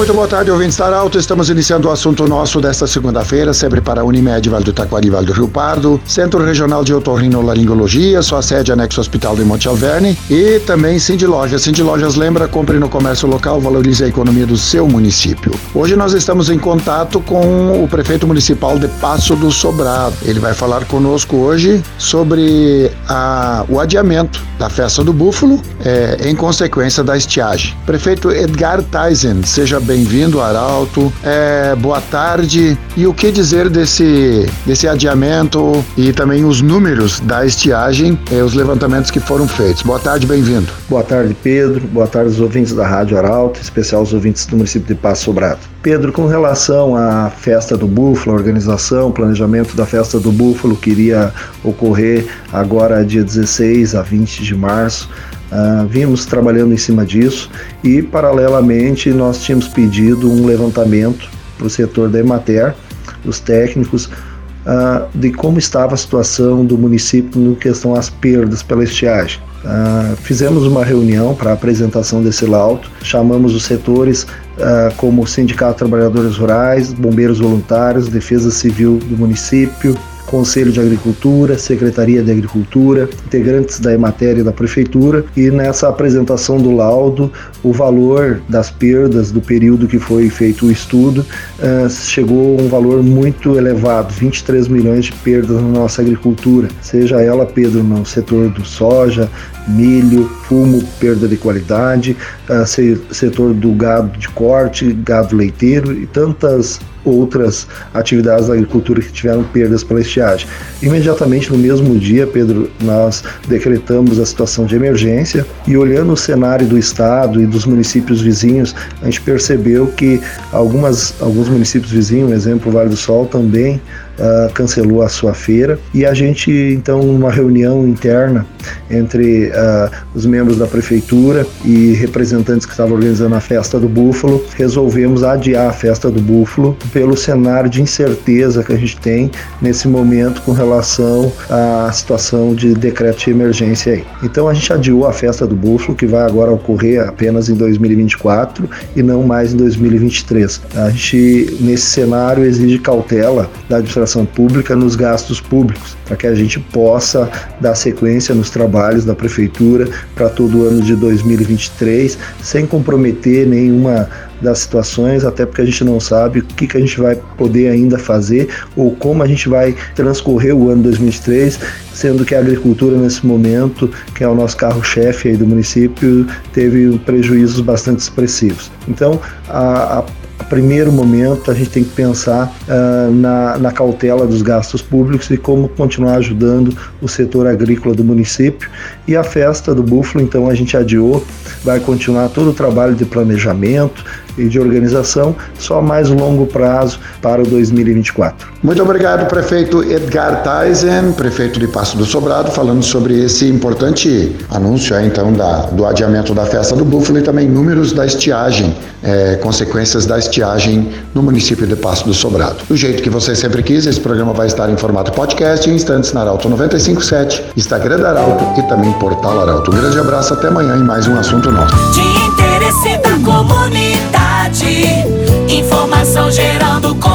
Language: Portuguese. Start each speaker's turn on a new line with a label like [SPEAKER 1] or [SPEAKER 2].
[SPEAKER 1] Muito boa tarde, ouvintes da Arauto. Estamos iniciando o assunto nosso desta segunda-feira, sempre para Unimed, Vale do Taquari, Vale do Rio Pardo, Centro Regional de Otorrinolaringologia, sua sede anexo Hospital de Monte Alverne e também Cindy Lojas. Cindy Lojas lembra, compre no comércio local, valorize a economia do seu município. Hoje nós estamos em contato com o prefeito municipal de Passo do Sobrado. Ele vai falar conosco hoje sobre a, o adiamento da festa do búfalo é, em consequência da estiagem. Prefeito Edgar Tyson, seja bem-vindo, Arauto. É, boa tarde. E o que dizer desse, desse adiamento e também os números da estiagem, é, os levantamentos que foram feitos? Boa tarde, bem-vindo.
[SPEAKER 2] Boa tarde, Pedro. Boa tarde aos ouvintes da Rádio Arauto, em especial os ouvintes do município de Passo Sobrado. Pedro, com relação à festa do Búfalo, a organização, planejamento da festa do Búfalo que iria ocorrer agora dia 16 a 20 de março, Uh, vimos trabalhando em cima disso e, paralelamente, nós tínhamos pedido um levantamento para o setor da Emater, os técnicos, uh, de como estava a situação do município no questão às perdas pela estiagem. Uh, fizemos uma reunião para apresentação desse laudo, chamamos os setores como Sindicato de Trabalhadores Rurais, Bombeiros Voluntários, Defesa Civil do município, Conselho de Agricultura, Secretaria de Agricultura, integrantes da Emater e da Prefeitura, e nessa apresentação do laudo, o valor das perdas do período que foi feito o estudo uh, chegou a um valor muito elevado, 23 milhões de perdas na nossa agricultura, seja ela, Pedro, no setor do soja, milho, fumo, perda de qualidade, uh, setor do gado de corte, gado leiteiro e tantas outras atividades da agricultura que tiveram perdas pela estiagem. Imediatamente no mesmo dia, Pedro, nós decretamos a situação de emergência e olhando o cenário do estado e dos municípios vizinhos, a gente percebeu que algumas, alguns municípios vizinhos, exemplo Vale do Sol, também uh, cancelou a sua feira e a gente então numa reunião interna entre uh, os membros da prefeitura e representantes que estavam organizando a festa do búfalo resolvemos adiar a festa do búfalo pelo cenário de incerteza que a gente tem nesse momento com relação à situação de decreto de emergência aí. Então a gente adiou a festa do búfalo que vai agora ocorrer apenas em 2024 e não mais em 2023. A gente nesse cenário exige cautela da administração administração pública nos gastos públicos, para que a gente possa dar sequência nos trabalhos da prefeitura para todo o ano de 2023, sem comprometer nenhuma das situações, até porque a gente não sabe o que, que a gente vai poder ainda fazer ou como a gente vai transcorrer o ano 2023, sendo que a agricultura nesse momento, que é o nosso carro-chefe do município, teve prejuízos bastante expressivos. Então, a, a primeiro momento, a gente tem que pensar uh, na, na cautela dos gastos públicos e como continuar ajudando o setor agrícola do município. E a festa do Búfalo, então, a gente adiou, vai continuar todo o trabalho de planejamento e de organização, só mais longo prazo para o 2024.
[SPEAKER 1] Muito obrigado, prefeito Edgar Tyson, prefeito de Passo do Sobrado, falando sobre esse importante anúncio então da, do adiamento da festa do Búfalo e também números da estiagem, é, consequências da estiagem no município de Passo do Sobrado. Do jeito que você sempre quis, esse programa vai estar em formato podcast em instantes na Arauto 957, Instagram da Arauto e também Portal Arauto. Um grande abraço, até amanhã em mais um assunto nosso.